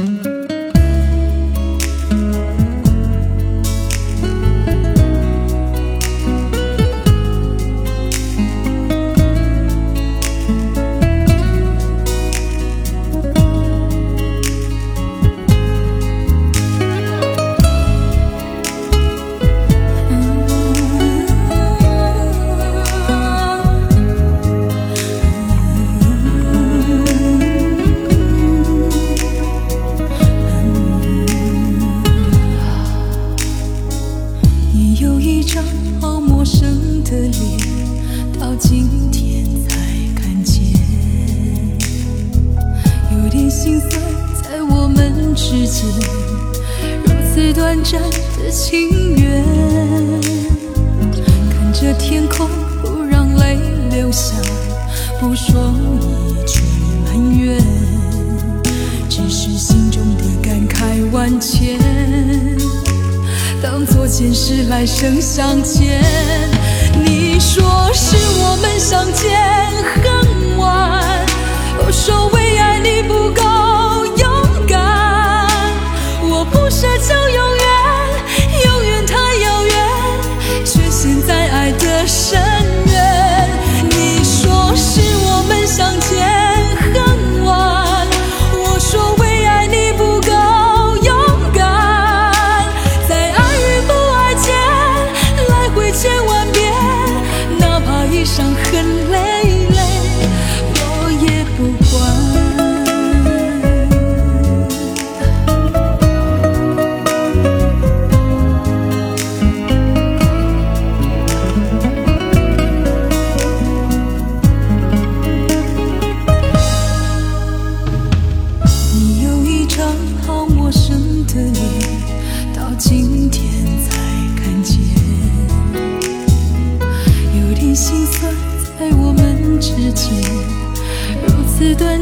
Mm-hmm. 真的情缘看着天空不让泪流下不说一句埋怨只是心中的感慨万千当作前世来生相欠你说是我们相见恨晚我说为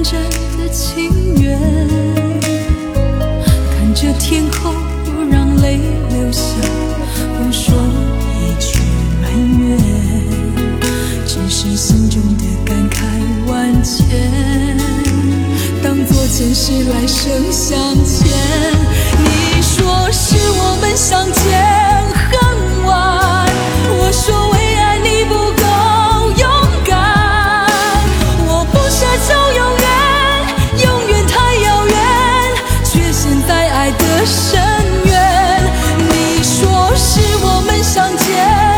真的情缘看着天空不让泪流下不说一句埋怨。只是心中的感慨万千当作前世来生相欠。你说是我们相见 yeah.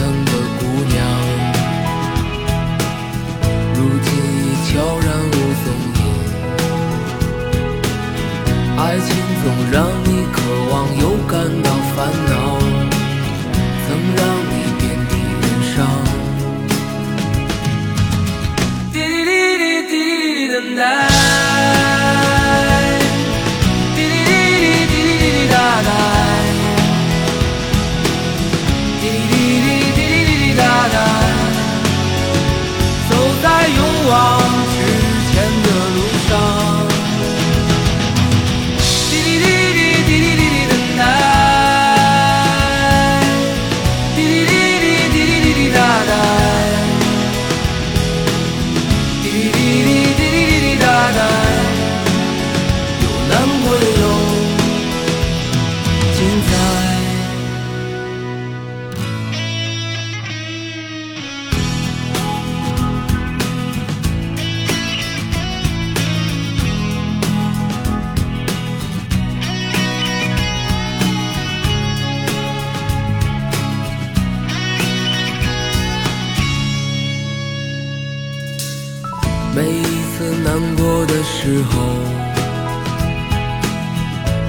的时候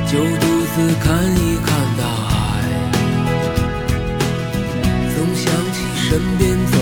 就独自看一看大海总想起身边走